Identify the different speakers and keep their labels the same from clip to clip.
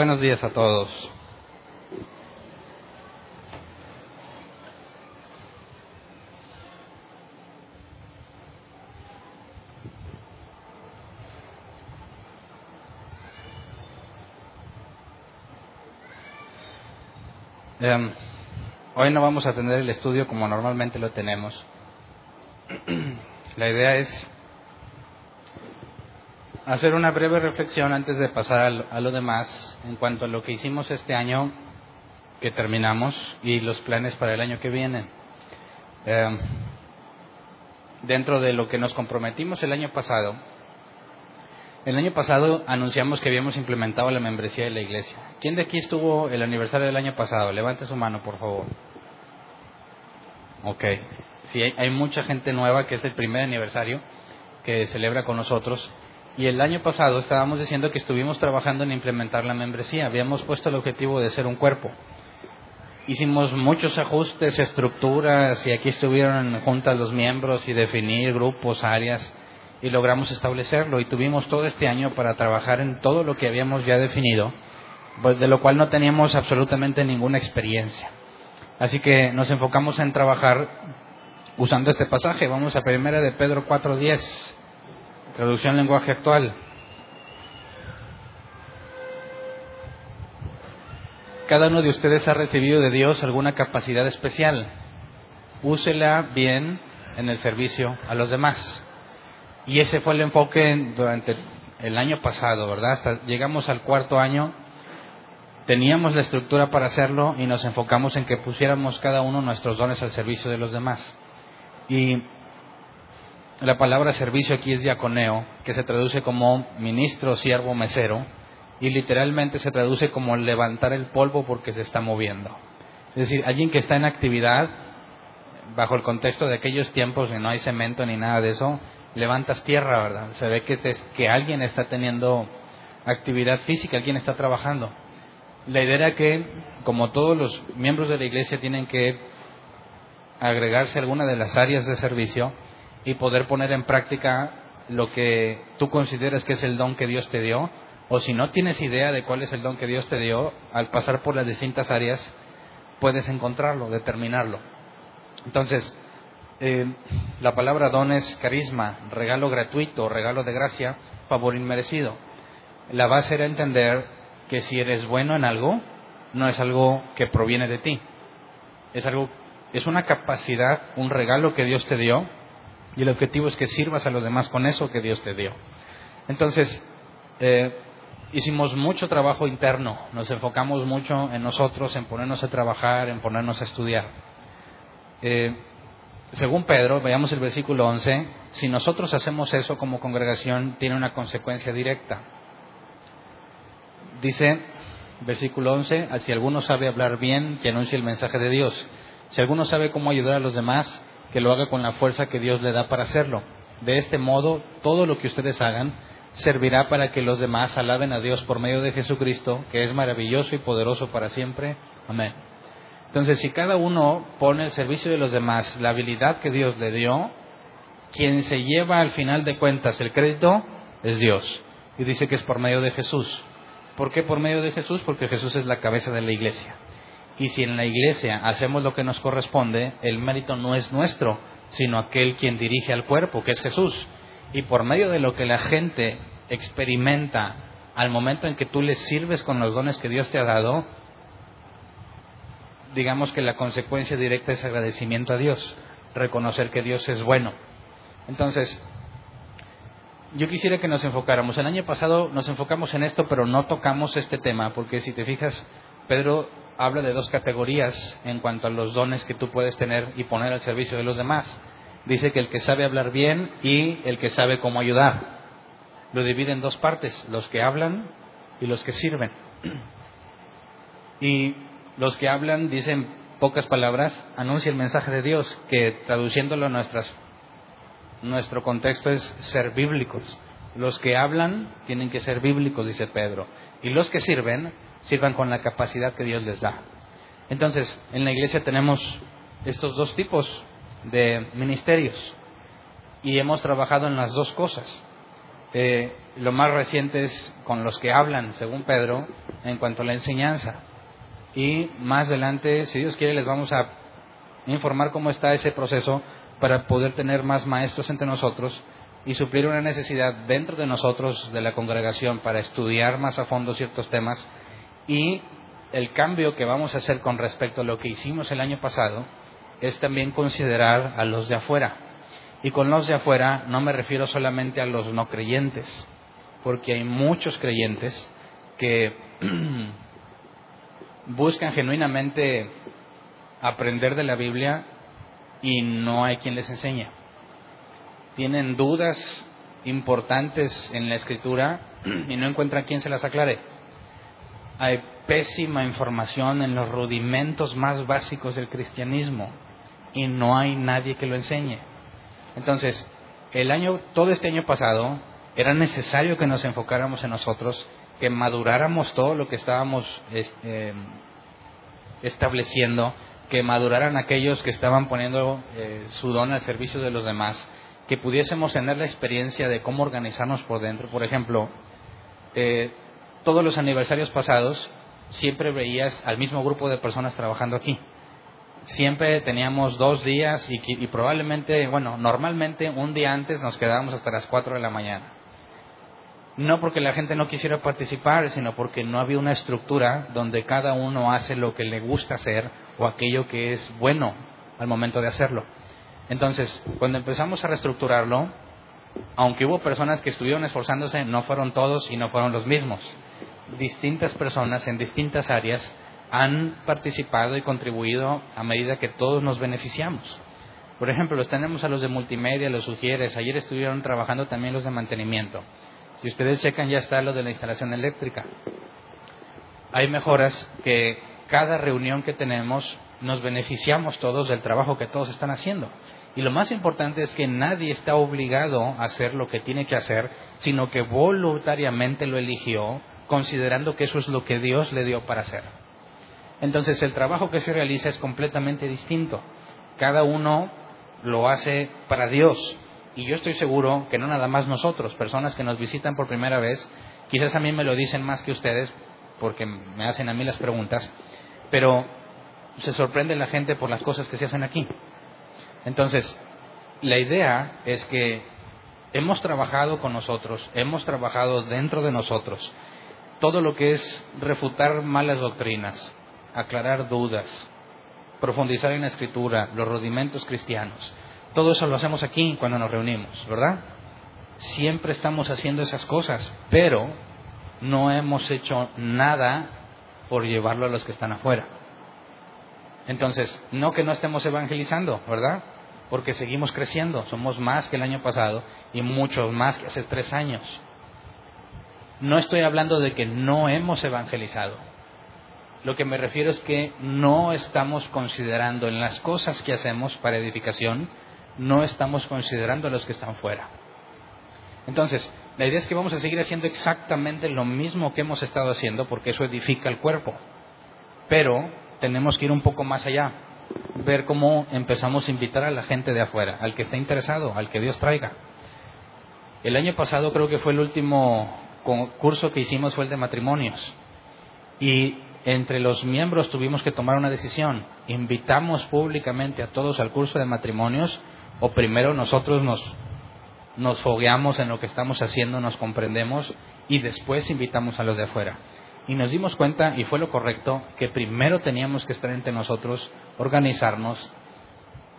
Speaker 1: Buenos días a todos. Em, hoy no vamos a tener el estudio como normalmente lo tenemos. La idea es hacer una breve reflexión antes de pasar a lo demás en cuanto a lo que hicimos este año que terminamos y los planes para el año que viene. Eh, dentro de lo que nos comprometimos el año pasado, el año pasado anunciamos que habíamos implementado la membresía de la iglesia. ¿Quién de aquí estuvo el aniversario del año pasado? Levante su mano, por favor. Ok. Sí, hay mucha gente nueva que es el primer aniversario que celebra con nosotros. Y el año pasado estábamos diciendo que estuvimos trabajando en implementar la membresía. Habíamos puesto el objetivo de ser un cuerpo. Hicimos muchos ajustes, estructuras, y aquí estuvieron juntas los miembros y definir grupos, áreas, y logramos establecerlo. Y tuvimos todo este año para trabajar en todo lo que habíamos ya definido, pues de lo cual no teníamos absolutamente ninguna experiencia. Así que nos enfocamos en trabajar usando este pasaje. Vamos a primera de Pedro 4.10. Traducción lenguaje actual. Cada uno de ustedes ha recibido de Dios alguna capacidad especial. Úsela bien en el servicio a los demás. Y ese fue el enfoque durante el año pasado, ¿verdad? Hasta llegamos al cuarto año, teníamos la estructura para hacerlo y nos enfocamos en que pusiéramos cada uno nuestros dones al servicio de los demás. Y la palabra servicio aquí es diaconeo, que se traduce como ministro, siervo, mesero, y literalmente se traduce como levantar el polvo porque se está moviendo. Es decir, alguien que está en actividad, bajo el contexto de aquellos tiempos que no hay cemento ni nada de eso, levantas tierra, ¿verdad? Se ve que, que alguien está teniendo actividad física, alguien está trabajando. La idea era que, como todos los miembros de la iglesia tienen que agregarse a alguna de las áreas de servicio, y poder poner en práctica lo que tú consideras que es el don que Dios te dio, o si no tienes idea de cuál es el don que Dios te dio, al pasar por las distintas áreas puedes encontrarlo, determinarlo. Entonces, eh, la palabra don es carisma, regalo gratuito, regalo de gracia, favor inmerecido. La base era entender que si eres bueno en algo, no es algo que proviene de ti, es algo, es una capacidad, un regalo que Dios te dio y el objetivo es que sirvas a los demás con eso que Dios te dio. Entonces, eh, hicimos mucho trabajo interno, nos enfocamos mucho en nosotros, en ponernos a trabajar, en ponernos a estudiar. Eh, según Pedro, veamos el versículo 11, si nosotros hacemos eso como congregación, tiene una consecuencia directa. Dice, versículo 11, si alguno sabe hablar bien, que anuncie el mensaje de Dios. Si alguno sabe cómo ayudar a los demás, que lo haga con la fuerza que Dios le da para hacerlo. De este modo, todo lo que ustedes hagan servirá para que los demás alaben a Dios por medio de Jesucristo, que es maravilloso y poderoso para siempre. Amén. Entonces, si cada uno pone el servicio de los demás la habilidad que Dios le dio, quien se lleva al final de cuentas el crédito es Dios. Y dice que es por medio de Jesús. ¿Por qué por medio de Jesús? Porque Jesús es la cabeza de la iglesia. Y si en la iglesia hacemos lo que nos corresponde, el mérito no es nuestro, sino aquel quien dirige al cuerpo, que es Jesús. Y por medio de lo que la gente experimenta al momento en que tú les sirves con los dones que Dios te ha dado, digamos que la consecuencia directa es agradecimiento a Dios, reconocer que Dios es bueno. Entonces, yo quisiera que nos enfocáramos. El año pasado nos enfocamos en esto, pero no tocamos este tema, porque si te fijas, Pedro habla de dos categorías en cuanto a los dones que tú puedes tener y poner al servicio de los demás. Dice que el que sabe hablar bien y el que sabe cómo ayudar. Lo divide en dos partes, los que hablan y los que sirven. Y los que hablan dicen pocas palabras, anuncia el mensaje de Dios, que traduciéndolo a nuestras, nuestro contexto es ser bíblicos. Los que hablan tienen que ser bíblicos, dice Pedro. Y los que sirven sirvan con la capacidad que Dios les da. Entonces, en la iglesia tenemos estos dos tipos de ministerios y hemos trabajado en las dos cosas. Eh, lo más reciente es con los que hablan, según Pedro, en cuanto a la enseñanza. Y más adelante, si Dios quiere, les vamos a informar cómo está ese proceso para poder tener más maestros entre nosotros y suplir una necesidad dentro de nosotros, de la congregación, para estudiar más a fondo ciertos temas. Y el cambio que vamos a hacer con respecto a lo que hicimos el año pasado es también considerar a los de afuera. Y con los de afuera no me refiero solamente a los no creyentes, porque hay muchos creyentes que buscan genuinamente aprender de la Biblia y no hay quien les enseñe. Tienen dudas importantes en la escritura y no encuentran quien se las aclare. Hay pésima información en los rudimentos más básicos del cristianismo y no hay nadie que lo enseñe. Entonces, el año, todo este año pasado, era necesario que nos enfocáramos en nosotros, que maduráramos todo lo que estábamos eh, estableciendo, que maduraran aquellos que estaban poniendo eh, su don al servicio de los demás, que pudiésemos tener la experiencia de cómo organizarnos por dentro. Por ejemplo, eh, todos los aniversarios pasados siempre veías al mismo grupo de personas trabajando aquí siempre teníamos dos días y, probablemente, bueno, normalmente un día antes nos quedábamos hasta las cuatro de la mañana. No porque la gente no quisiera participar, sino porque no había una estructura donde cada uno hace lo que le gusta hacer o aquello que es bueno al momento de hacerlo. Entonces, cuando empezamos a reestructurarlo, aunque hubo personas que estuvieron esforzándose, no fueron todos y no fueron los mismos. Distintas personas en distintas áreas han participado y contribuido a medida que todos nos beneficiamos. Por ejemplo, los tenemos a los de multimedia, los sugieres, ayer estuvieron trabajando también los de mantenimiento. Si ustedes checan ya está lo de la instalación eléctrica. Hay mejoras que cada reunión que tenemos nos beneficiamos todos del trabajo que todos están haciendo. Y lo más importante es que nadie está obligado a hacer lo que tiene que hacer, sino que voluntariamente lo eligió, considerando que eso es lo que Dios le dio para hacer. Entonces el trabajo que se realiza es completamente distinto. Cada uno lo hace para Dios. Y yo estoy seguro que no nada más nosotros, personas que nos visitan por primera vez, quizás a mí me lo dicen más que ustedes, porque me hacen a mí las preguntas, pero se sorprende la gente por las cosas que se hacen aquí. Entonces, la idea es que hemos trabajado con nosotros, hemos trabajado dentro de nosotros, todo lo que es refutar malas doctrinas, aclarar dudas, profundizar en la escritura, los rudimentos cristianos. Todo eso lo hacemos aquí cuando nos reunimos, ¿verdad? Siempre estamos haciendo esas cosas, pero no hemos hecho nada por llevarlo a los que están afuera. Entonces, no que no estemos evangelizando, ¿verdad? Porque seguimos creciendo, somos más que el año pasado y muchos más que hace tres años. No estoy hablando de que no hemos evangelizado, lo que me refiero es que no estamos considerando en las cosas que hacemos para edificación, no estamos considerando a los que están fuera. Entonces, la idea es que vamos a seguir haciendo exactamente lo mismo que hemos estado haciendo porque eso edifica el cuerpo. Pero tenemos que ir un poco más allá, ver cómo empezamos a invitar a la gente de afuera, al que esté interesado, al que Dios traiga. El año pasado creo que fue el último curso que hicimos fue el de matrimonios. Y entre los miembros tuvimos que tomar una decisión. ¿Invitamos públicamente a todos al curso de matrimonios o primero nosotros nos, nos fogueamos en lo que estamos haciendo, nos comprendemos y después invitamos a los de afuera? Y nos dimos cuenta, y fue lo correcto, que primero teníamos que estar entre nosotros, organizarnos,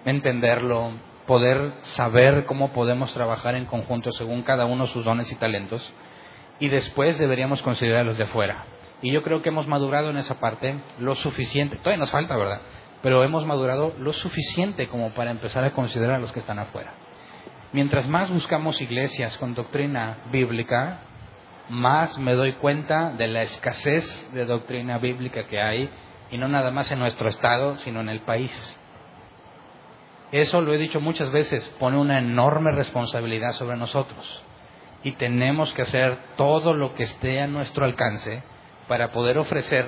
Speaker 1: entenderlo, poder saber cómo podemos trabajar en conjunto según cada uno sus dones y talentos, y después deberíamos considerar los de afuera. Y yo creo que hemos madurado en esa parte lo suficiente. Todavía nos falta, ¿verdad? Pero hemos madurado lo suficiente como para empezar a considerar a los que están afuera. Mientras más buscamos iglesias con doctrina bíblica, más me doy cuenta de la escasez de doctrina bíblica que hay, y no nada más en nuestro estado, sino en el país. Eso lo he dicho muchas veces, pone una enorme responsabilidad sobre nosotros. Y tenemos que hacer todo lo que esté a nuestro alcance para poder ofrecer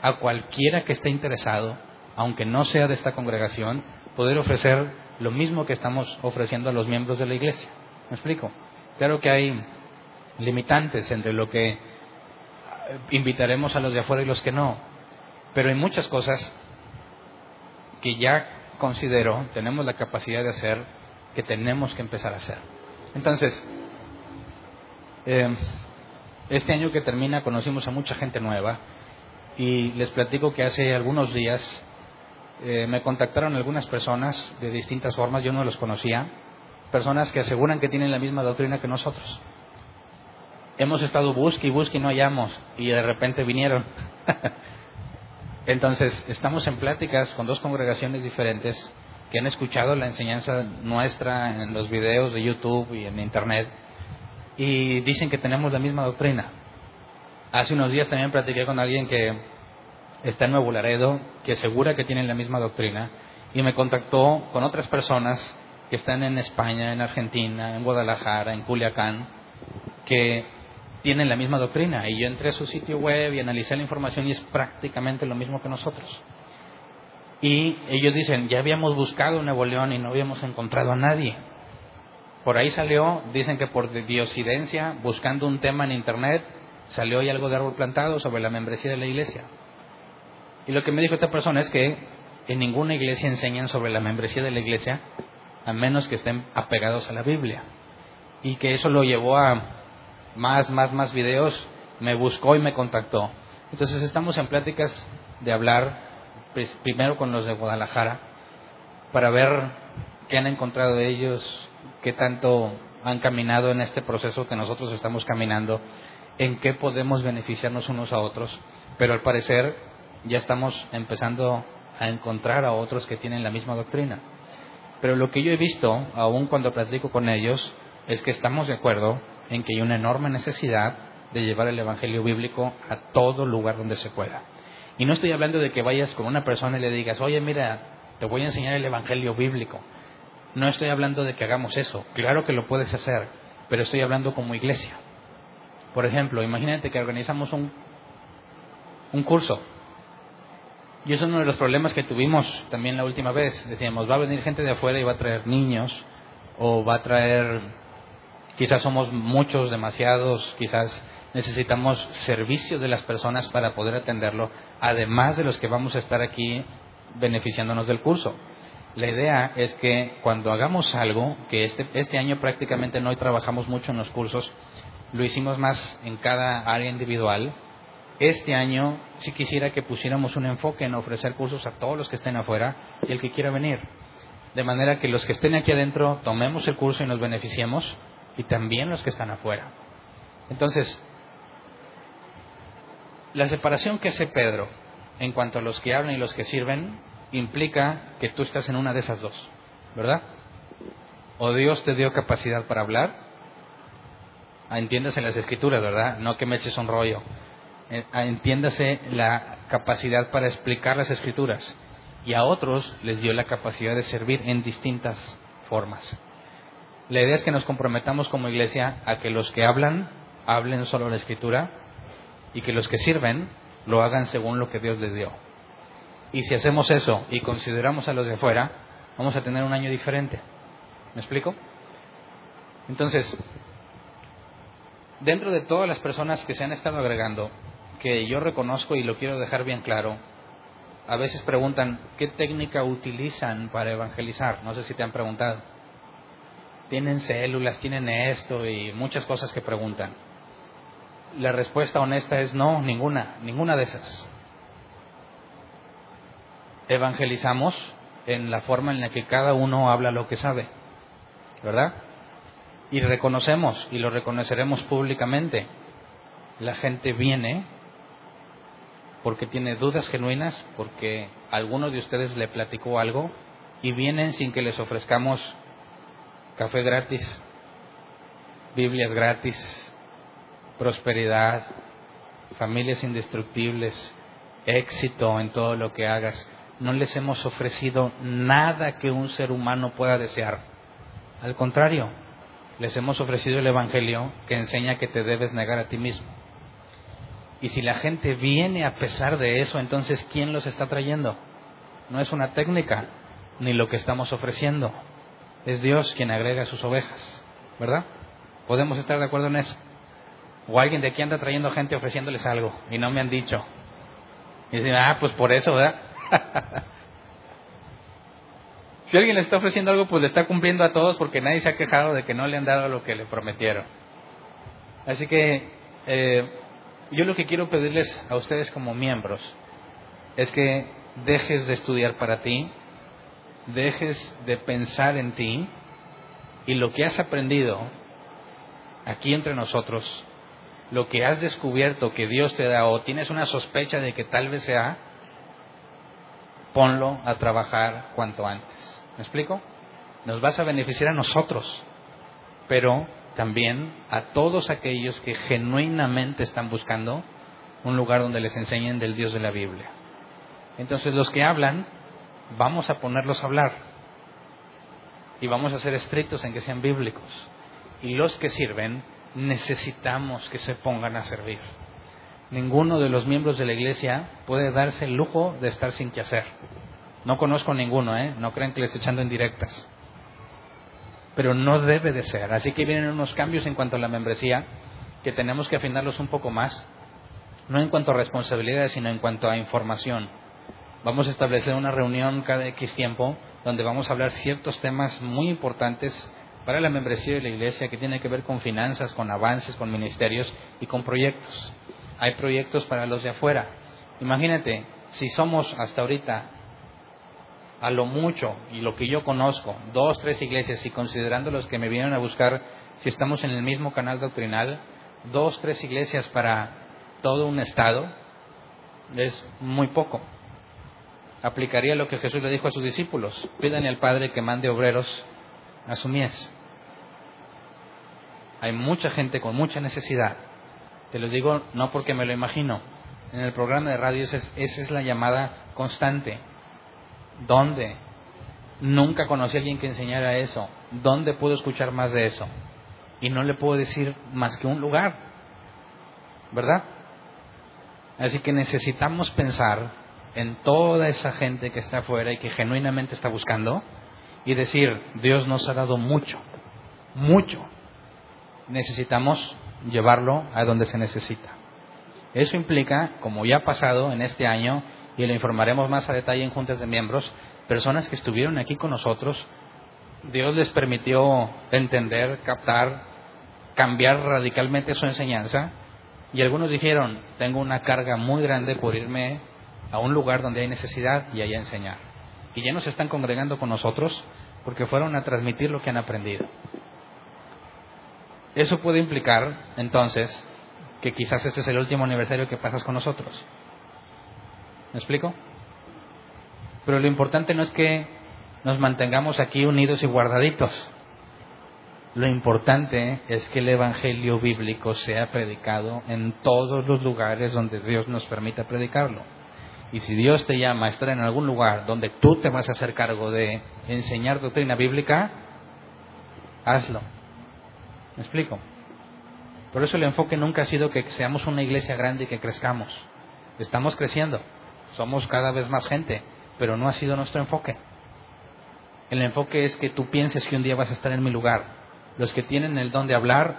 Speaker 1: a cualquiera que esté interesado, aunque no sea de esta congregación, poder ofrecer lo mismo que estamos ofreciendo a los miembros de la iglesia. ¿Me explico? Claro que hay limitantes entre lo que invitaremos a los de afuera y los que no. Pero hay muchas cosas que ya considero tenemos la capacidad de hacer que tenemos que empezar a hacer. Entonces, eh, este año que termina conocimos a mucha gente nueva y les platico que hace algunos días eh, me contactaron algunas personas de distintas formas, yo no los conocía, personas que aseguran que tienen la misma doctrina que nosotros. Hemos estado busque y busque y no hallamos y de repente vinieron. Entonces, estamos en pláticas con dos congregaciones diferentes que han escuchado la enseñanza nuestra en los videos de YouTube y en Internet y dicen que tenemos la misma doctrina. Hace unos días también platiqué con alguien que está en Nuevo Laredo, que asegura que tienen la misma doctrina y me contactó con otras personas que están en España, en Argentina, en Guadalajara, en Culiacán, que tienen la misma doctrina. Y yo entré a su sitio web y analicé la información y es prácticamente lo mismo que nosotros. Y ellos dicen, ya habíamos buscado Nuevo León y no habíamos encontrado a nadie. Por ahí salió, dicen que por diosidencia, buscando un tema en Internet, salió ahí algo de árbol plantado sobre la membresía de la iglesia. Y lo que me dijo esta persona es que en ninguna iglesia enseñan sobre la membresía de la iglesia, a menos que estén apegados a la Biblia. Y que eso lo llevó a más, más, más videos, me buscó y me contactó. Entonces estamos en pláticas de hablar pues, primero con los de Guadalajara para ver qué han encontrado de ellos, qué tanto han caminado en este proceso que nosotros estamos caminando, en qué podemos beneficiarnos unos a otros. Pero al parecer ya estamos empezando a encontrar a otros que tienen la misma doctrina. Pero lo que yo he visto, aún cuando platico con ellos, es que estamos de acuerdo en que hay una enorme necesidad de llevar el Evangelio bíblico a todo lugar donde se pueda. Y no estoy hablando de que vayas con una persona y le digas, oye, mira, te voy a enseñar el Evangelio bíblico. No estoy hablando de que hagamos eso. Claro que lo puedes hacer, pero estoy hablando como iglesia. Por ejemplo, imagínate que organizamos un, un curso. Y es uno de los problemas que tuvimos también la última vez. Decíamos, va a venir gente de afuera y va a traer niños, o va a traer Quizás somos muchos, demasiados, quizás necesitamos servicio de las personas para poder atenderlo, además de los que vamos a estar aquí beneficiándonos del curso. La idea es que cuando hagamos algo, que este, este año prácticamente no trabajamos mucho en los cursos, lo hicimos más en cada área individual, este año sí quisiera que pusiéramos un enfoque en ofrecer cursos a todos los que estén afuera y el que quiera venir. De manera que los que estén aquí adentro tomemos el curso y nos beneficiemos y también los que están afuera. Entonces, la separación que hace Pedro en cuanto a los que hablan y los que sirven implica que tú estás en una de esas dos, ¿verdad? O Dios te dio capacidad para hablar, ah, entiéndase las escrituras, ¿verdad? No que me eches un rollo. Eh, ah, entiéndase la capacidad para explicar las escrituras. Y a otros les dio la capacidad de servir en distintas formas. La idea es que nos comprometamos como iglesia a que los que hablan, hablen solo la escritura y que los que sirven lo hagan según lo que Dios les dio. Y si hacemos eso y consideramos a los de afuera, vamos a tener un año diferente. ¿Me explico? Entonces, dentro de todas las personas que se han estado agregando, que yo reconozco y lo quiero dejar bien claro, a veces preguntan, ¿qué técnica utilizan para evangelizar? No sé si te han preguntado tienen células, tienen esto y muchas cosas que preguntan. La respuesta honesta es no, ninguna, ninguna de esas. Evangelizamos en la forma en la que cada uno habla lo que sabe, ¿verdad? Y reconocemos, y lo reconoceremos públicamente, la gente viene porque tiene dudas genuinas, porque alguno de ustedes le platicó algo, y vienen sin que les ofrezcamos café gratis, Biblias gratis, prosperidad, familias indestructibles, éxito en todo lo que hagas. No les hemos ofrecido nada que un ser humano pueda desear. Al contrario, les hemos ofrecido el Evangelio que enseña que te debes negar a ti mismo. Y si la gente viene a pesar de eso, entonces ¿quién los está trayendo? No es una técnica, ni lo que estamos ofreciendo es Dios quien agrega sus ovejas, ¿verdad? ¿Podemos estar de acuerdo en eso? O alguien de aquí anda trayendo gente ofreciéndoles algo y no me han dicho. Y dicen, ah, pues por eso, ¿verdad? si alguien le está ofreciendo algo, pues le está cumpliendo a todos porque nadie se ha quejado de que no le han dado lo que le prometieron. Así que eh, yo lo que quiero pedirles a ustedes como miembros es que dejes de estudiar para ti, dejes de pensar en ti y lo que has aprendido aquí entre nosotros, lo que has descubierto que Dios te da o tienes una sospecha de que tal vez sea, ponlo a trabajar cuanto antes. ¿Me explico? Nos vas a beneficiar a nosotros, pero también a todos aquellos que genuinamente están buscando un lugar donde les enseñen del Dios de la Biblia. Entonces los que hablan, vamos a ponerlos a hablar y vamos a ser estrictos en que sean bíblicos. Y los que sirven, necesitamos que se pongan a servir. Ninguno de los miembros de la iglesia puede darse el lujo de estar sin que hacer. No conozco ninguno, ¿eh? No crean que les estoy echando indirectas. Pero no debe de ser. Así que vienen unos cambios en cuanto a la membresía que tenemos que afinarlos un poco más. No en cuanto a responsabilidades, sino en cuanto a información. Vamos a establecer una reunión cada X tiempo donde vamos a hablar ciertos temas muy importantes para la membresía de la iglesia que tiene que ver con finanzas, con avances, con ministerios y con proyectos. Hay proyectos para los de afuera. Imagínate, si somos hasta ahorita, a lo mucho, y lo que yo conozco, dos, tres iglesias, y considerando los que me vienen a buscar, si estamos en el mismo canal doctrinal, dos, tres iglesias para todo un estado, es muy poco. Aplicaría lo que Jesús le dijo a sus discípulos, pídanle al Padre que mande obreros a su mies. Hay mucha gente con mucha necesidad. Te lo digo no porque me lo imagino. En el programa de radio esa es, la llamada constante. ¿Dónde? Nunca conocí a alguien que enseñara eso. ¿Dónde puedo escuchar más de eso? Y no le puedo decir más que un lugar. ¿Verdad? Así que necesitamos pensar en toda esa gente que está afuera y que genuinamente está buscando y decir, Dios nos ha dado mucho, mucho necesitamos llevarlo a donde se necesita. Eso implica, como ya ha pasado en este año, y lo informaremos más a detalle en juntas de miembros, personas que estuvieron aquí con nosotros, Dios les permitió entender, captar, cambiar radicalmente su enseñanza, y algunos dijeron, tengo una carga muy grande por irme a un lugar donde hay necesidad y allá enseñar. Y ya no se están congregando con nosotros porque fueron a transmitir lo que han aprendido. Eso puede implicar, entonces, que quizás este es el último aniversario que pasas con nosotros. ¿Me explico? Pero lo importante no es que nos mantengamos aquí unidos y guardaditos. Lo importante es que el Evangelio bíblico sea predicado en todos los lugares donde Dios nos permita predicarlo. Y si Dios te llama a estar en algún lugar donde tú te vas a hacer cargo de enseñar doctrina bíblica, hazlo. ¿Me explico? Por eso el enfoque nunca ha sido que seamos una iglesia grande y que crezcamos. Estamos creciendo, somos cada vez más gente, pero no ha sido nuestro enfoque. El enfoque es que tú pienses que un día vas a estar en mi lugar. Los que tienen el don de hablar,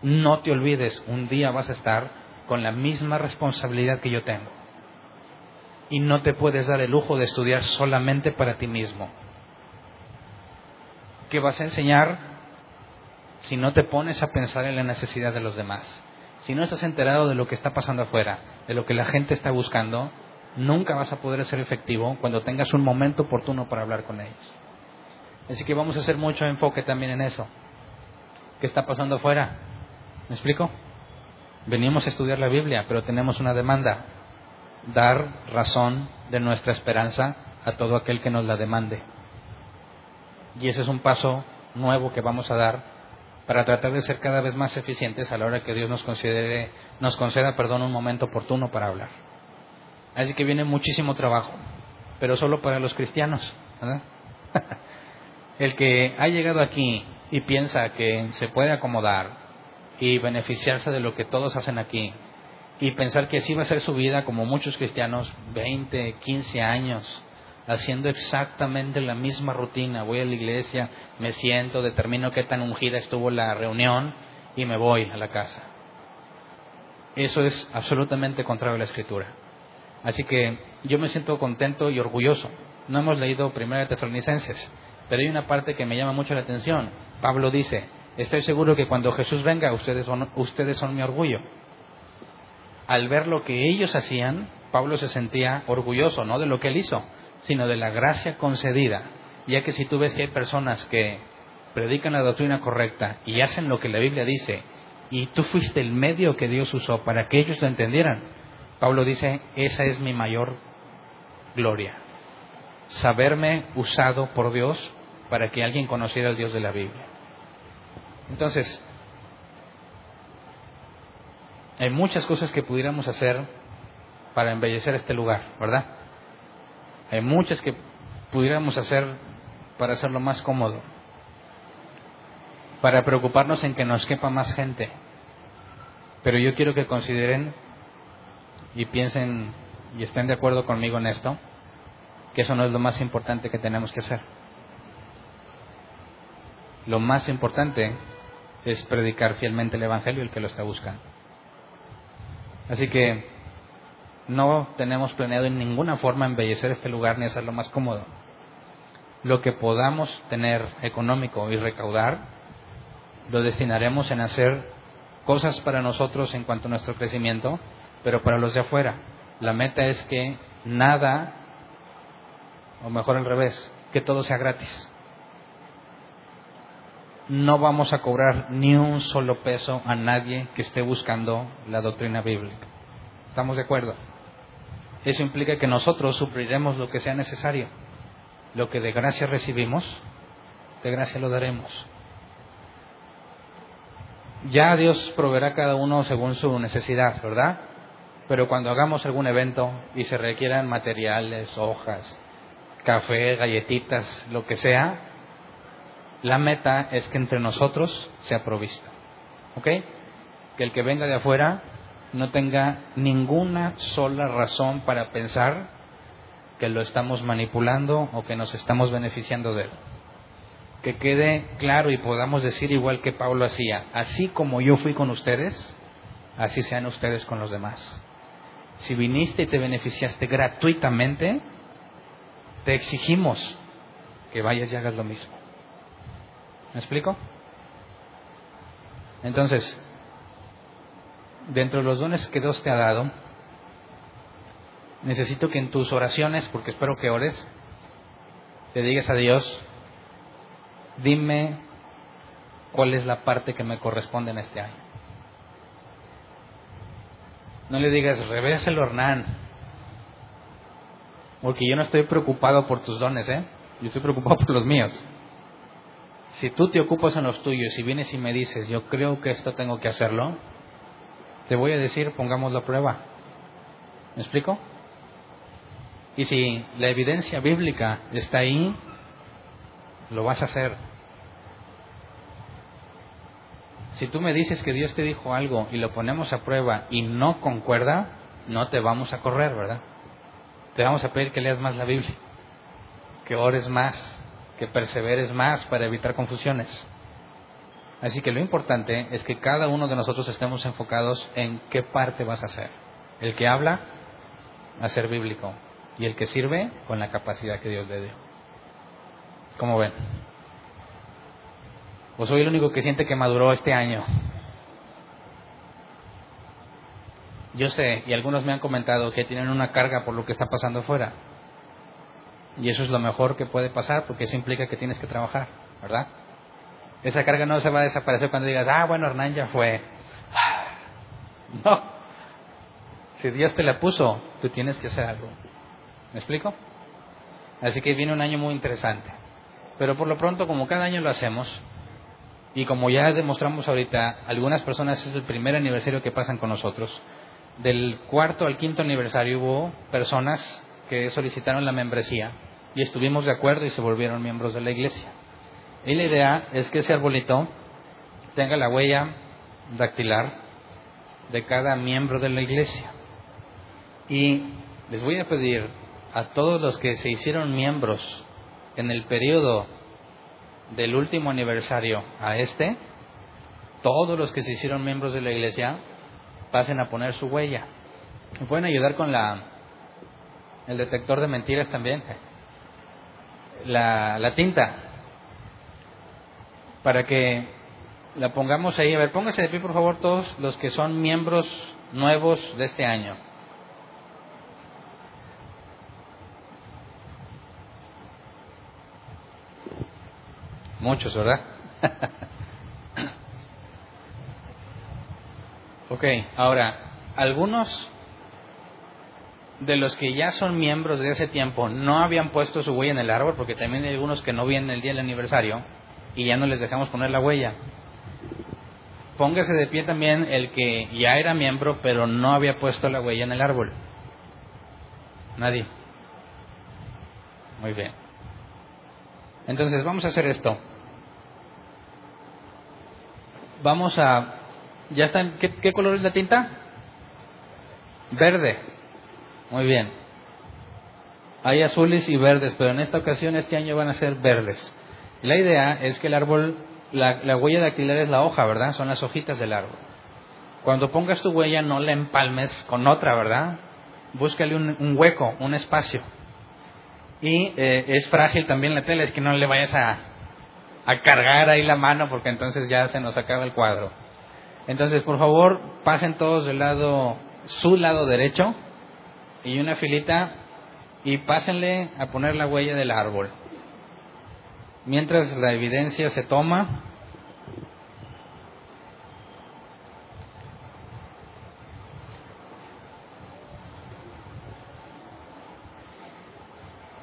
Speaker 1: no te olvides, un día vas a estar con la misma responsabilidad que yo tengo. Y no te puedes dar el lujo de estudiar solamente para ti mismo. ¿Qué vas a enseñar? Si no te pones a pensar en la necesidad de los demás. Si no estás enterado de lo que está pasando afuera, de lo que la gente está buscando, nunca vas a poder ser efectivo cuando tengas un momento oportuno para hablar con ellos. Así que vamos a hacer mucho enfoque también en eso. ¿Qué está pasando afuera? ¿Me explico? Venimos a estudiar la Biblia, pero tenemos una demanda. Dar razón de nuestra esperanza a todo aquel que nos la demande. Y ese es un paso nuevo que vamos a dar para tratar de ser cada vez más eficientes a la hora que Dios nos considere, nos conceda, perdón, un momento oportuno para hablar. Así que viene muchísimo trabajo, pero solo para los cristianos. El que ha llegado aquí y piensa que se puede acomodar y beneficiarse de lo que todos hacen aquí y pensar que así va a ser su vida como muchos cristianos, 20, 15 años, haciendo exactamente la misma rutina. Voy a la iglesia, me siento, determino qué tan ungida estuvo la reunión y me voy a la casa. Eso es absolutamente contrario a la escritura. Así que yo me siento contento y orgulloso. No hemos leído Primera de Tesalonicenses, pero hay una parte que me llama mucho la atención. Pablo dice, estoy seguro que cuando Jesús venga ustedes son, ustedes son mi orgullo. Al ver lo que ellos hacían, Pablo se sentía orgulloso, no de lo que él hizo, sino de la gracia concedida, ya que si tú ves que hay personas que predican la doctrina correcta y hacen lo que la Biblia dice, y tú fuiste el medio que Dios usó para que ellos lo entendieran, Pablo dice, esa es mi mayor gloria, saberme usado por Dios para que alguien conociera al Dios de la Biblia. Entonces, hay muchas cosas que pudiéramos hacer para embellecer este lugar, ¿verdad? Hay muchas que pudiéramos hacer para hacerlo más cómodo, para preocuparnos en que nos quepa más gente. Pero yo quiero que consideren y piensen y estén de acuerdo conmigo en esto, que eso no es lo más importante que tenemos que hacer. Lo más importante es predicar fielmente el Evangelio el que lo está buscando. Así que no tenemos planeado en ninguna forma embellecer este lugar ni hacerlo más cómodo. Lo que podamos tener económico y recaudar, lo destinaremos en hacer cosas para nosotros en cuanto a nuestro crecimiento, pero para los de afuera. La meta es que nada, o mejor al revés, que todo sea gratis. No vamos a cobrar ni un solo peso a nadie que esté buscando la doctrina bíblica. ¿Estamos de acuerdo? Eso implica que nosotros supliremos lo que sea necesario. Lo que de gracia recibimos, de gracia lo daremos. Ya Dios proveerá a cada uno según su necesidad, ¿verdad? Pero cuando hagamos algún evento y se requieran materiales, hojas, café, galletitas, lo que sea, la meta es que entre nosotros sea provisto. ¿Ok? Que el que venga de afuera no tenga ninguna sola razón para pensar que lo estamos manipulando o que nos estamos beneficiando de él. Que quede claro y podamos decir igual que Pablo hacía, así como yo fui con ustedes, así sean ustedes con los demás. Si viniste y te beneficiaste gratuitamente, te exigimos que vayas y hagas lo mismo. ¿Me explico? Entonces, dentro de los dones que Dios te ha dado, necesito que en tus oraciones, porque espero que ores, te digas a Dios, dime cuál es la parte que me corresponde en este año. No le digas, revéselo Hernán, porque yo no estoy preocupado por tus dones, ¿eh? Yo estoy preocupado por los míos. Si tú te ocupas en los tuyos y vienes y me dices, yo creo que esto tengo que hacerlo, te voy a decir, pongamos la prueba. ¿Me explico? Y si la evidencia bíblica está ahí, lo vas a hacer. Si tú me dices que Dios te dijo algo y lo ponemos a prueba y no concuerda, no te vamos a correr, ¿verdad? Te vamos a pedir que leas más la Biblia, que ores más, que perseveres más para evitar confusiones. Así que lo importante es que cada uno de nosotros estemos enfocados en qué parte vas a hacer. El que habla, a ser bíblico. Y el que sirve, con la capacidad que Dios le dio. ¿Cómo ven? ¿O soy el único que siente que maduró este año? Yo sé, y algunos me han comentado que tienen una carga por lo que está pasando afuera. Y eso es lo mejor que puede pasar porque eso implica que tienes que trabajar, ¿verdad? Esa carga no se va a desaparecer cuando digas, ah, bueno, Hernán ya fue. No. Si Dios te la puso, tú tienes que hacer algo. ¿Me explico? Así que viene un año muy interesante. Pero por lo pronto, como cada año lo hacemos, y como ya demostramos ahorita, algunas personas es el primer aniversario que pasan con nosotros. Del cuarto al quinto aniversario hubo personas que solicitaron la membresía y estuvimos de acuerdo y se volvieron miembros de la iglesia. Y la idea es que ese arbolito tenga la huella dactilar de cada miembro de la iglesia. Y les voy a pedir a todos los que se hicieron miembros en el periodo del último aniversario a este, todos los que se hicieron miembros de la iglesia, pasen a poner su huella. ¿Me pueden ayudar con la el detector de mentiras también? La, la tinta. Para que la pongamos ahí. A ver, pónganse de pie por favor todos los que son miembros nuevos de este año. Muchos, ¿verdad? ok, ahora, algunos de los que ya son miembros de ese tiempo no habían puesto su huella en el árbol, porque también hay algunos que no vienen el día del aniversario y ya no les dejamos poner la huella. Póngase de pie también el que ya era miembro pero no había puesto la huella en el árbol. Nadie. Muy bien. Entonces vamos a hacer esto. Vamos a... ¿Ya están? ¿Qué, qué color es la tinta? Verde. Muy bien. Hay azules y verdes, pero en esta ocasión, este año van a ser verdes. La idea es que el árbol, la, huella dactilar es la hoja, ¿verdad? Son las hojitas del árbol. Cuando pongas tu huella, no la empalmes con otra, ¿verdad? Búscale un, hueco, un espacio. Y eh, es frágil también la tela, es que no le vayas a, a cargar ahí la mano porque entonces ya se nos acaba el cuadro. Entonces, por favor, pasen todos del lado, su lado derecho y una filita y pásenle a poner la huella del árbol. Mientras la evidencia se toma,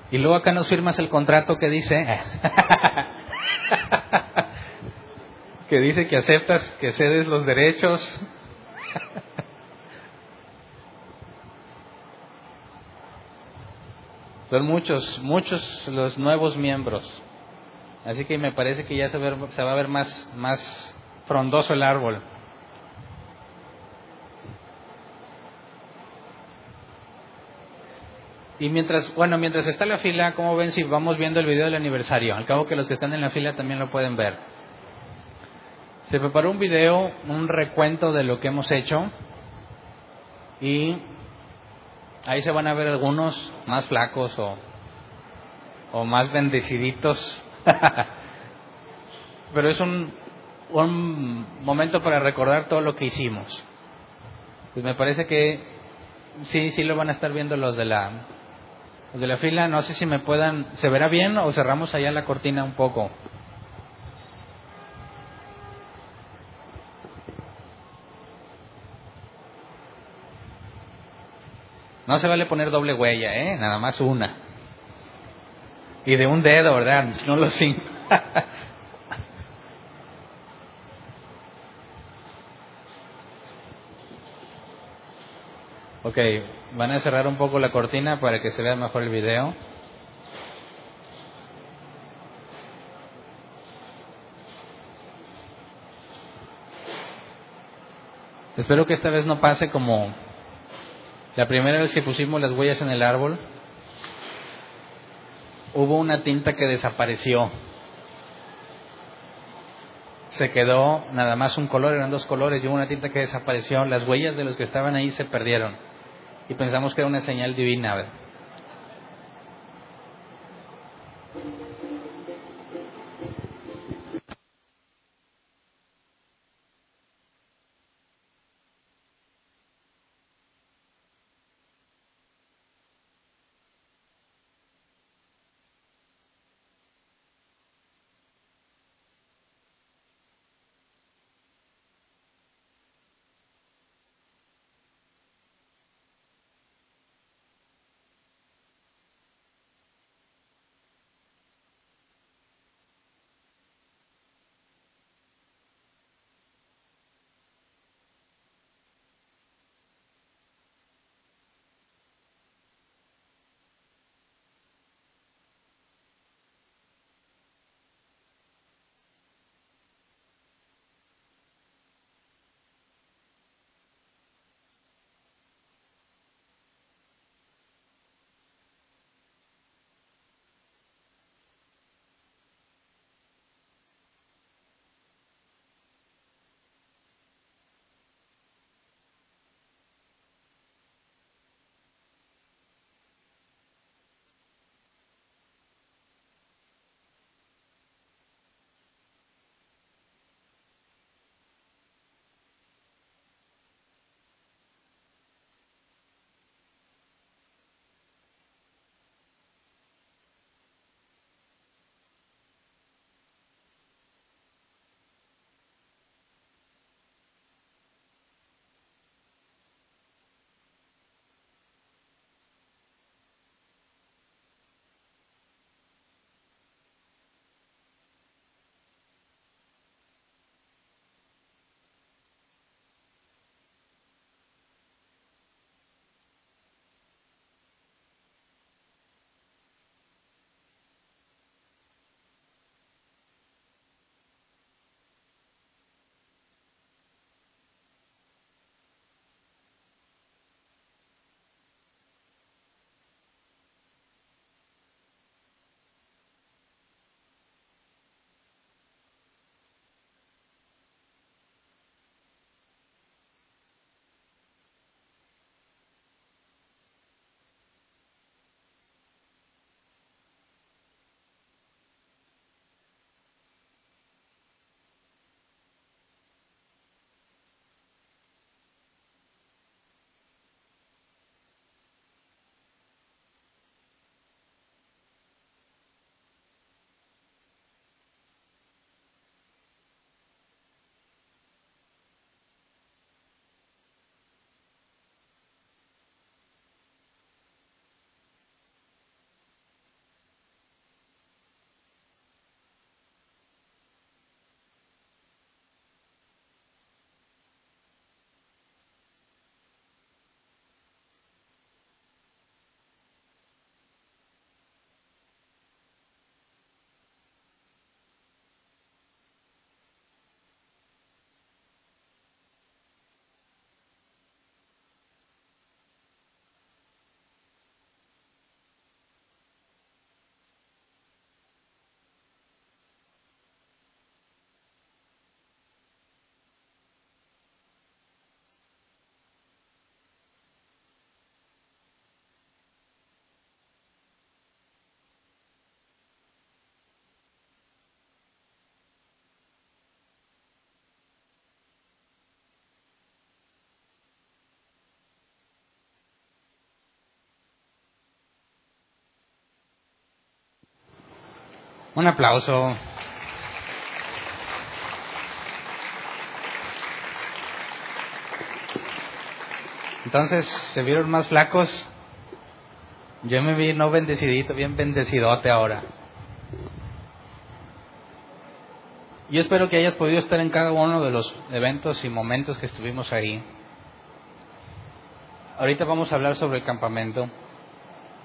Speaker 1: Y luego acá nos firmas el contrato que dice que dice que aceptas que cedes los derechos Son muchos, muchos los nuevos miembros. Así que me parece que ya se, va a ver más, más frondoso el árbol. Y mientras, bueno, mientras está la fila, ¿cómo ven si vamos viendo el video del aniversario? Al cabo que los que están en la fila también lo pueden ver. Se preparó un video, un recuento de lo que hemos hecho y Ahí se van a ver algunos más flacos o, o más bendeciditos. Pero es un, un momento para recordar todo lo que hicimos. Pues me parece que sí, sí lo van a estar viendo los de la, los de la fila. No sé si me puedan, ¿se verá bien o cerramos allá la cortina un poco? No se vale poner doble huella, ¿eh? Nada más una. Y de un dedo, ¿verdad? No los cinco. ok, van a cerrar un poco la cortina para que se vea mejor el video. Espero que esta vez no pase como la primera vez que pusimos las huellas en el árbol, hubo una tinta que desapareció. Se quedó nada más un color, eran dos colores, y hubo una tinta que desapareció. Las huellas de los que estaban ahí se perdieron. Y pensamos que era una señal divina. Un aplauso. Entonces, ¿se vieron más flacos? Yo me vi no bendecidito, bien bendecidote ahora. Yo espero que hayas podido estar en cada uno de los eventos y momentos que estuvimos ahí. Ahorita vamos a hablar sobre el campamento,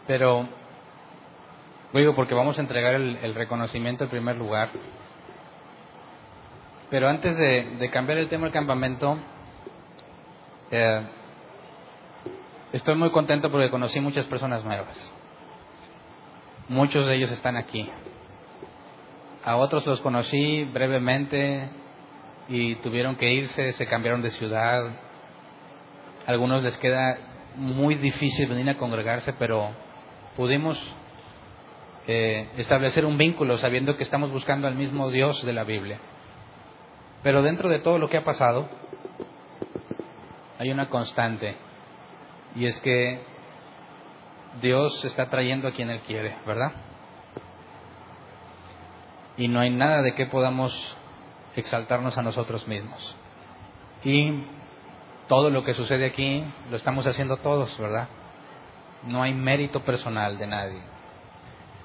Speaker 1: pero digo porque vamos a entregar el, reconocimiento en primer lugar. Pero antes de, cambiar el tema del campamento, eh, Estoy muy contento porque conocí muchas personas nuevas. Muchos de ellos están aquí. A otros los conocí brevemente y tuvieron que irse, se cambiaron de ciudad. A algunos les queda muy difícil venir a congregarse, pero pudimos eh, establecer un vínculo sabiendo que estamos buscando al mismo Dios de la Biblia. Pero dentro de todo lo que ha pasado, hay una constante y es que Dios está trayendo a quien Él quiere, ¿verdad? Y no hay nada de que podamos exaltarnos a nosotros mismos. Y todo lo que sucede aquí lo estamos haciendo todos, ¿verdad? No hay mérito personal de nadie.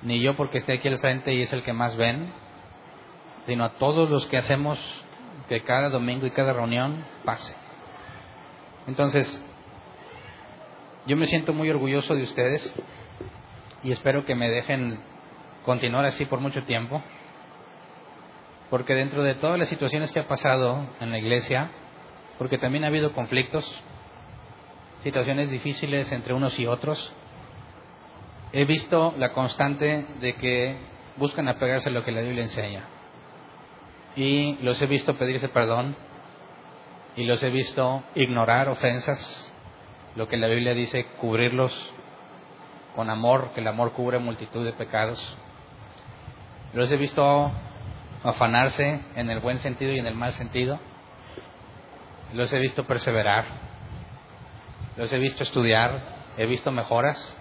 Speaker 1: Ni yo porque esté aquí al frente y es el que más ven, sino a todos los que hacemos que cada domingo y cada reunión pase. Entonces, yo me siento muy orgulloso de ustedes y espero que me dejen continuar así por mucho tiempo, porque dentro de todas las situaciones que ha pasado en la iglesia, porque también ha habido conflictos, situaciones difíciles entre unos y otros, he visto la constante de que buscan apegarse a lo que la Biblia enseña. Y los he visto pedirse perdón, y los he visto ignorar ofensas, lo que la Biblia dice, cubrirlos con amor, que el amor cubre multitud de pecados. Los he visto afanarse en el buen sentido y en el mal sentido. Los he visto perseverar. Los he visto estudiar. He visto mejoras.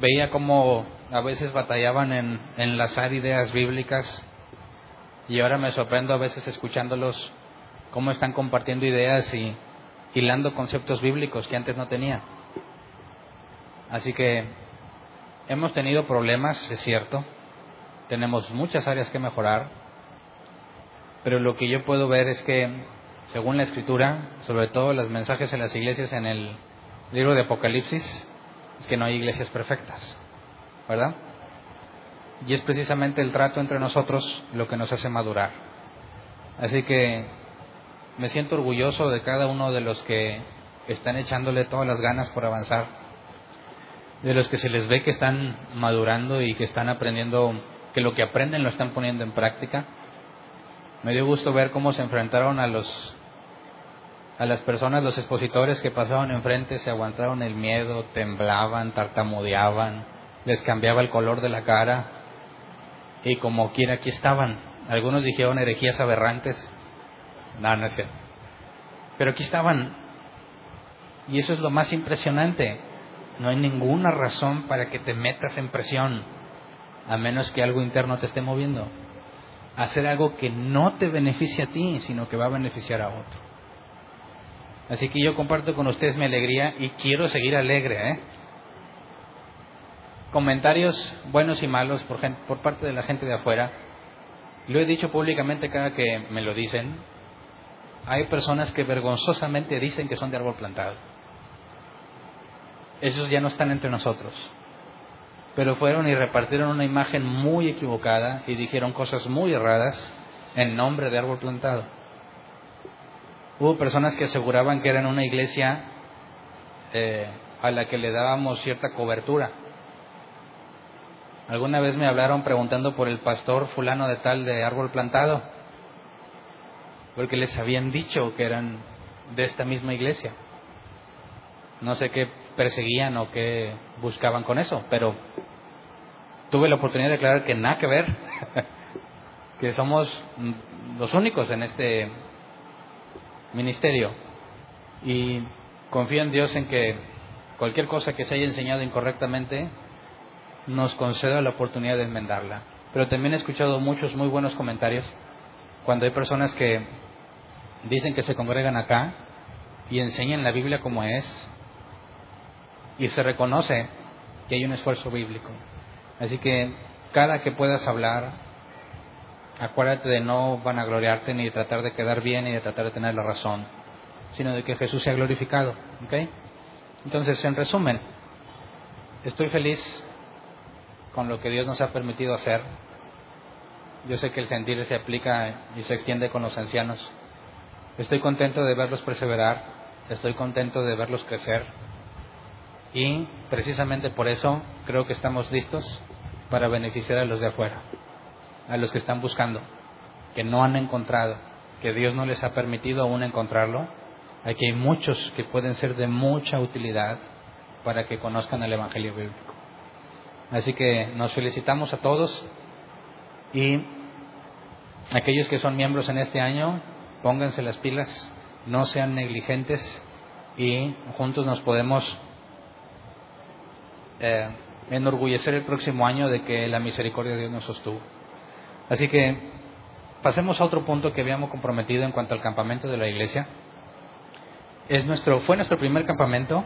Speaker 1: Veía cómo a veces batallaban en enlazar ideas bíblicas. Y ahora me sorprendo a veces escuchándolos cómo están compartiendo ideas y hilando conceptos bíblicos que antes no tenía. Así que hemos tenido problemas, es cierto, tenemos muchas áreas que mejorar, pero lo que yo puedo ver es que, según la Escritura, sobre todo los mensajes en las iglesias en el libro de Apocalipsis, es que no hay iglesias perfectas, ¿verdad? Y es precisamente el trato entre nosotros lo que nos hace madurar. Así que me siento orgulloso de cada uno de los que están echándole todas las ganas por avanzar, de los que se les ve que están madurando y que están aprendiendo, que lo que aprenden lo están poniendo en práctica. Me dio gusto ver cómo se enfrentaron a los a las personas, los expositores que pasaban enfrente, se aguantaron el miedo, temblaban, tartamudeaban, les cambiaba el color de la cara y como quiera aquí estaban. Algunos dijeron herejías aberrantes, no, no. Pero aquí estaban. Y eso es lo más impresionante. No hay ninguna razón para que te metas en presión, a menos que algo interno te esté moviendo. Hacer algo que no te beneficie a ti, sino que va a beneficiar a otro. Así que yo comparto con ustedes mi alegría y quiero seguir alegre. ¿eh? Comentarios buenos y malos por, por parte de la gente de afuera. Lo he dicho públicamente cada que me lo dicen hay personas que vergonzosamente dicen que son de árbol plantado. Esos ya no están entre nosotros. Pero fueron y repartieron una imagen muy equivocada y dijeron cosas muy erradas en nombre de árbol plantado. Hubo personas que aseguraban que eran una iglesia eh, a la que le dábamos cierta cobertura. Alguna vez me hablaron preguntando por el pastor fulano de tal de árbol plantado porque les habían dicho que eran de esta misma iglesia. No sé qué perseguían o qué buscaban con eso, pero tuve la oportunidad de aclarar que nada que ver, que somos los únicos en este ministerio y confío en Dios en que cualquier cosa que se haya enseñado incorrectamente nos conceda la oportunidad de enmendarla. Pero también he escuchado muchos muy buenos comentarios cuando hay personas que dicen que se congregan acá y enseñan la Biblia como es y se reconoce que hay un esfuerzo bíblico. Así que cada que puedas hablar, acuérdate de no vanagloriarte ni de tratar de quedar bien ni de tratar de tener la razón, sino de que Jesús sea glorificado. ¿ok? Entonces, en resumen, estoy feliz con lo que Dios nos ha permitido hacer. Yo sé que el sentir se aplica y se extiende con los ancianos. Estoy contento de verlos perseverar, estoy contento de verlos crecer y precisamente por eso creo que estamos listos para beneficiar a los de afuera, a los que están buscando, que no han encontrado, que Dios no les ha permitido aún encontrarlo. Aquí hay muchos que pueden ser de mucha utilidad para que conozcan el Evangelio bíblico. Así que nos felicitamos a todos y aquellos que son miembros en este año, pónganse las pilas, no sean negligentes y juntos nos podemos eh, enorgullecer el próximo año de que la misericordia de Dios nos sostuvo. Así que pasemos a otro punto que habíamos comprometido en cuanto al campamento de la iglesia. Es nuestro, fue nuestro primer campamento.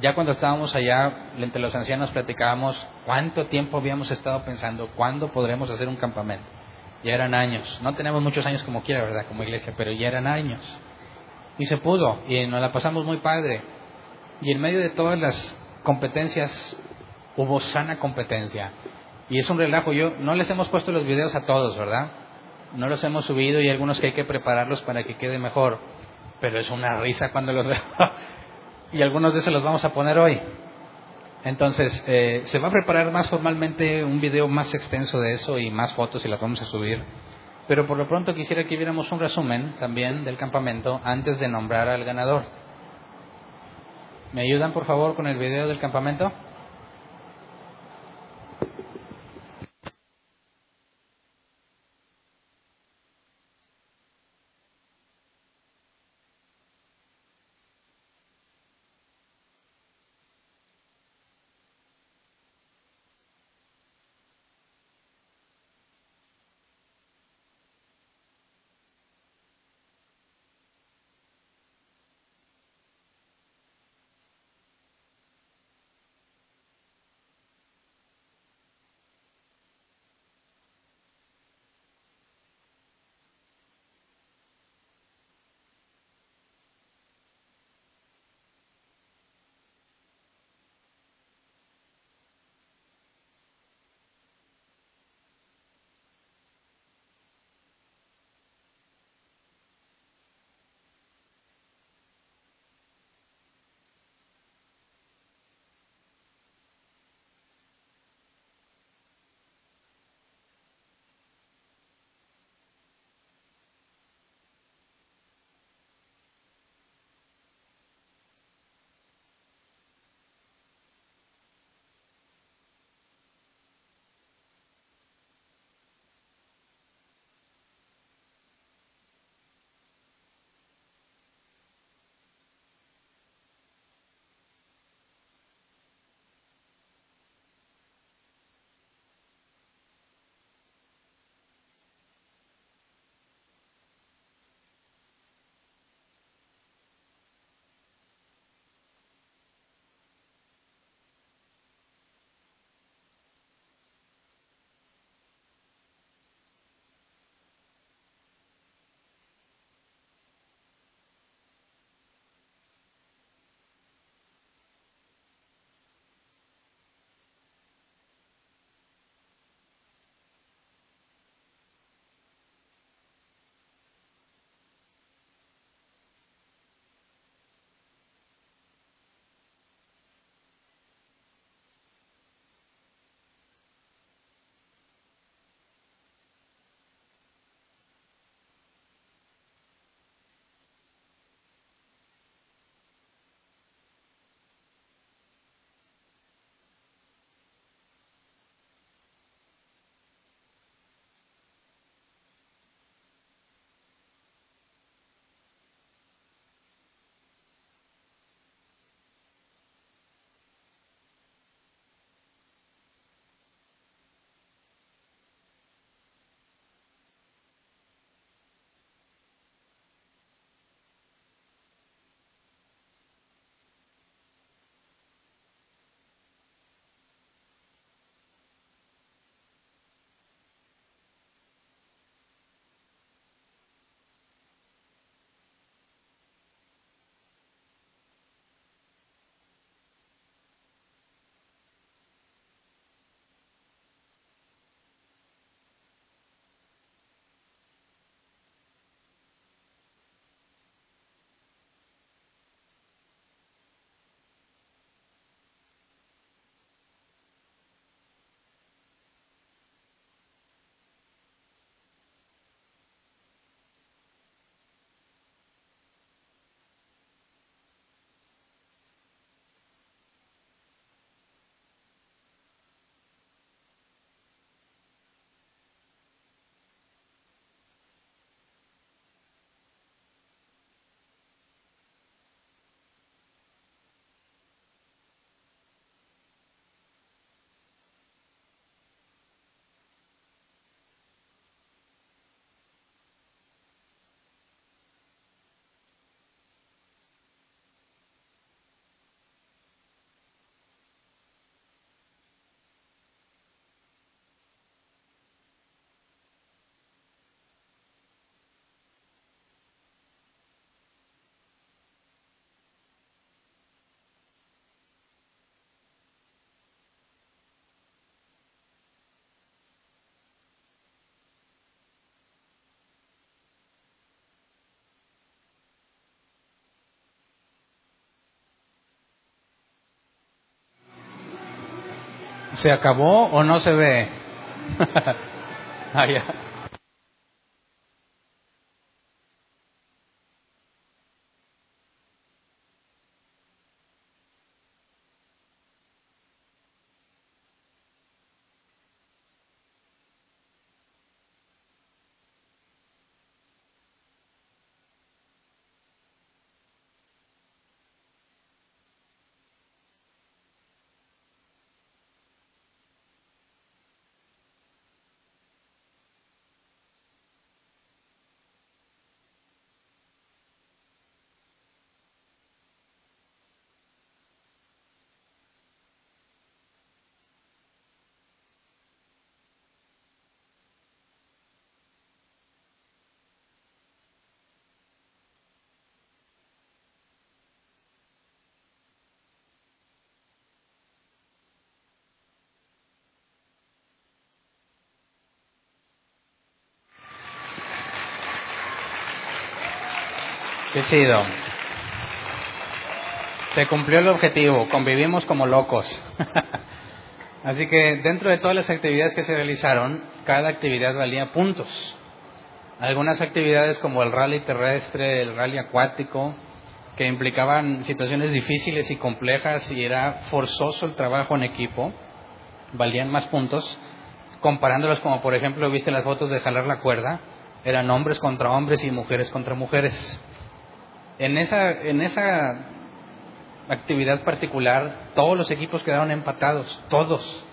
Speaker 1: Ya cuando estábamos allá, entre los ancianos platicábamos cuánto tiempo habíamos estado pensando, cuándo podremos hacer un campamento. Ya eran años. No tenemos muchos años como quiera, ¿verdad? Como iglesia, pero ya eran años. Y se pudo, y nos la pasamos muy padre. Y en medio de todas las competencias hubo sana competencia. Y es un relajo. Yo no les hemos puesto los videos a todos, ¿verdad? No los hemos subido y algunos que hay que prepararlos para que quede mejor. Pero es una risa cuando los veo. y algunos de esos los vamos a poner hoy. Entonces, eh, se va a preparar más formalmente un video más extenso de eso y más fotos y las vamos a subir. Pero por lo pronto quisiera que viéramos un resumen también del campamento antes de nombrar al ganador. ¿Me ayudan por favor con el video del campamento? ¿Se acabó o no se ve? ah. Qué. Se cumplió el objetivo, convivimos como locos. Así que dentro de todas las actividades que se realizaron, cada actividad valía puntos. Algunas actividades como el rally terrestre, el rally acuático, que implicaban situaciones difíciles y complejas y era forzoso el trabajo en equipo, valían más puntos, comparándolos como por ejemplo, viste las fotos de jalar la cuerda, eran hombres contra hombres y mujeres contra mujeres. En esa, en esa actividad particular, todos los equipos quedaron empatados, todos.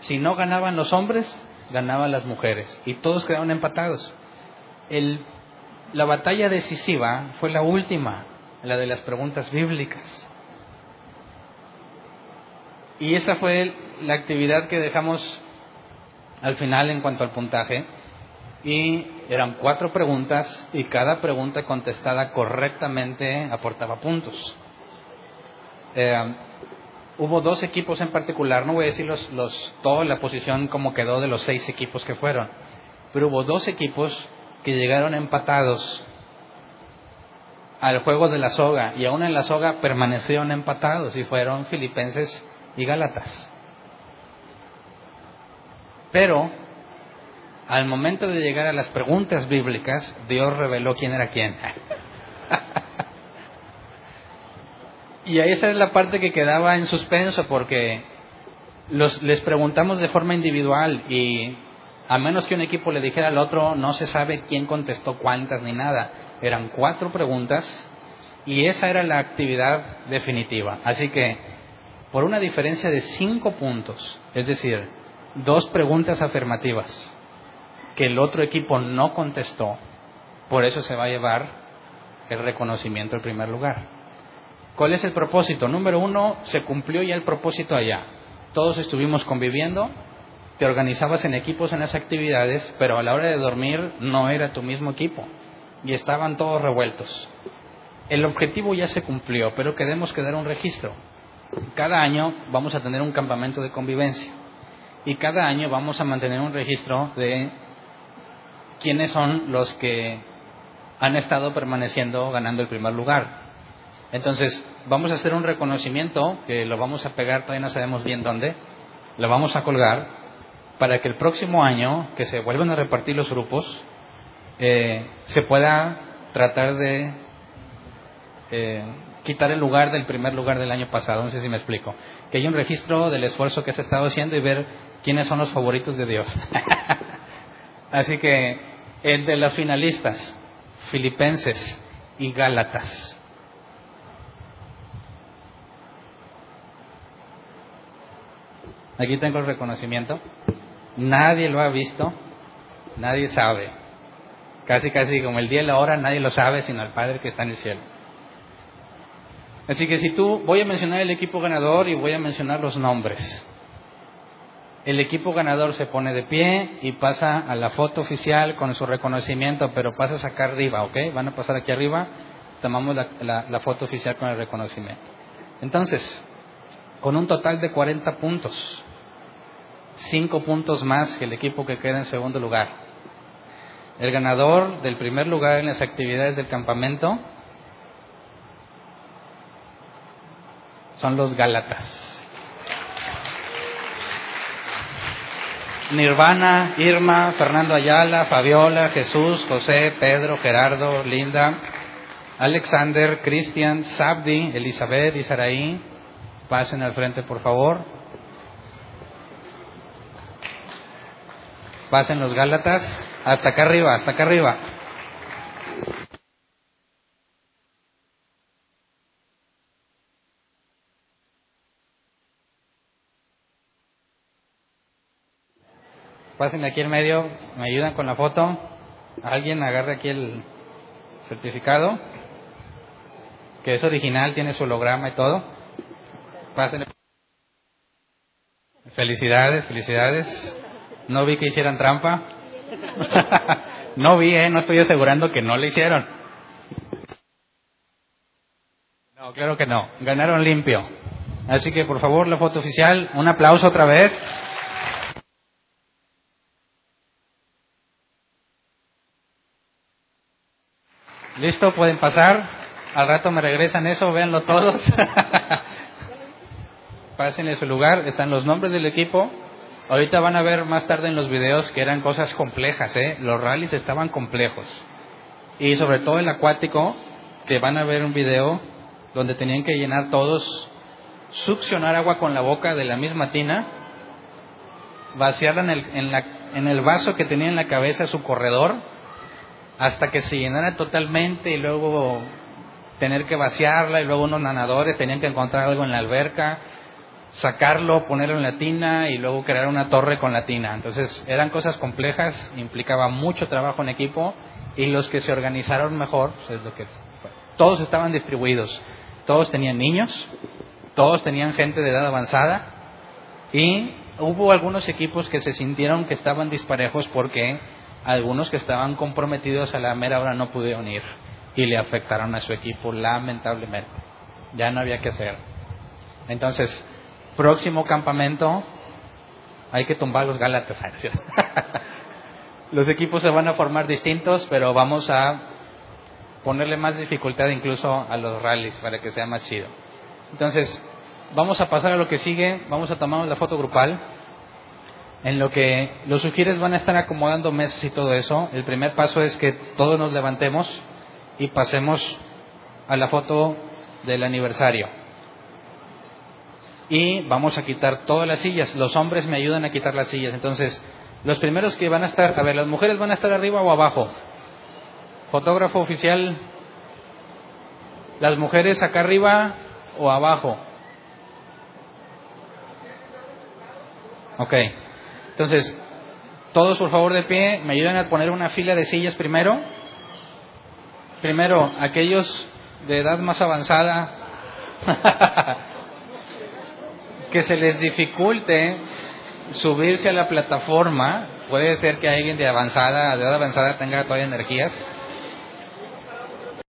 Speaker 1: Si no ganaban los hombres, ganaban las mujeres, y todos quedaron empatados. El, la batalla decisiva fue la última, la de las preguntas bíblicas. Y esa fue la actividad que dejamos al final en cuanto al puntaje y eran cuatro preguntas y cada pregunta contestada correctamente aportaba puntos. Eh, hubo dos equipos en particular, no voy a decir los, los, toda la posición como quedó de los seis equipos que fueron, pero hubo dos equipos que llegaron empatados al juego de la soga y aún en la soga permanecieron empatados y fueron Filipenses y Gálatas. Pero al momento de llegar a las preguntas bíblicas, Dios reveló quién era quién. y esa es la parte que quedaba en suspenso porque los, les preguntamos de forma individual y a menos que un equipo le dijera al otro, no se sabe quién contestó cuántas ni nada. Eran cuatro preguntas y esa era la actividad definitiva. Así que, por una diferencia de cinco puntos, es decir, dos preguntas afirmativas, que el otro equipo no contestó, por eso se va a llevar el reconocimiento en primer lugar. ¿Cuál es el propósito? Número uno, se cumplió ya el propósito allá. Todos estuvimos conviviendo, te organizabas en equipos en las actividades, pero a la hora de dormir no era tu mismo equipo y estaban todos revueltos. El objetivo ya se cumplió, pero queremos quedar un registro. Cada año vamos a tener un campamento de convivencia y cada año vamos a mantener un registro de quiénes son los que han estado permaneciendo ganando el primer lugar. Entonces, vamos a hacer un reconocimiento que lo vamos a pegar, todavía no sabemos bien dónde, lo vamos a colgar para que el próximo año, que se vuelvan a repartir los grupos, eh, se pueda tratar de eh, quitar el lugar del primer lugar del año pasado, no sé si me explico, que haya un registro del esfuerzo que se ha estado haciendo y ver quiénes son los favoritos de Dios. Así que entre los finalistas, Filipenses y Gálatas. Aquí tengo el reconocimiento. Nadie lo ha visto, nadie sabe. Casi, casi como el día y la hora, nadie lo sabe sino el Padre que está en el cielo. Así que si tú, voy a mencionar el equipo ganador y voy a mencionar los nombres el equipo ganador se pone de pie y pasa a la foto oficial con su reconocimiento, pero pasas acá arriba, ¿ok? Van a pasar aquí arriba, tomamos la, foto oficial con el reconocimiento. Entonces, con un total de 40 puntos, 5 puntos más que el equipo que queda en segundo lugar. El ganador del primer lugar en las actividades del campamento son los Gálatas. Nirvana, Irma, Fernando Ayala, Fabiola, Jesús, José, Pedro, Gerardo, Linda, Alexander, Cristian, Sabdi, Elizabeth y Saraí. Pasen al frente, por favor. Pasen los Gálatas. Hasta acá arriba, hasta acá arriba. Pasen aquí en medio, me ayudan con la foto. Alguien agarre aquí el certificado, que es original, tiene su holograma y todo. Pasen. Felicidades, felicidades. No vi que hicieran trampa. no vi, ¿eh? no estoy asegurando que no le hicieron. No, claro que no. Ganaron limpio. Así que por favor la foto oficial, un aplauso otra vez. ¿Listo? ¿Pueden pasar? Al rato me regresan eso, véanlo todos. Pásenle su lugar, están los nombres del equipo. Ahorita van a ver más tarde en los videos que eran cosas complejas, ¿eh? Los rallies estaban complejos. Y sobre todo el acuático, que van a ver un video donde tenían que llenar todos, succionar agua con la boca de la misma tina, vaciarla en el, en la, en el vaso que tenía en la cabeza su corredor, hasta que se llenara totalmente y luego tener que vaciarla y luego unos nadadores tenían que encontrar algo en la alberca, sacarlo, ponerlo en la tina y luego crear una torre con la tina. Entonces eran cosas complejas, implicaba mucho trabajo en equipo y los que se organizaron mejor, pues, es lo que todos estaban distribuidos, todos tenían niños, todos tenían gente de edad avanzada y hubo algunos equipos que se sintieron que estaban disparejos porque algunos que estaban comprometidos a la mera hora no pudieron ir y le afectaron a su equipo lamentablemente. Ya no había que hacer. Entonces, próximo campamento hay que tumbar los Gálatas. los equipos se van a formar distintos, pero vamos a ponerle más dificultad incluso a los rallies para que sea más chido. Entonces, vamos a pasar a lo que sigue, vamos a tomar la foto grupal en lo que los sugieres van a estar acomodando mesas y todo eso, el primer paso es que todos nos levantemos y pasemos a la foto del aniversario. Y vamos a quitar todas las sillas. Los hombres me ayudan a quitar las sillas. Entonces, los primeros que van a estar, a ver, las mujeres van a estar arriba o abajo. Fotógrafo oficial, las mujeres acá arriba o abajo. Ok. Entonces, todos por favor de pie, me ayudan a poner una fila de sillas primero. Primero, aquellos de edad más avanzada, que se les dificulte subirse a la plataforma. Puede ser que alguien de avanzada, de edad avanzada tenga todavía energías.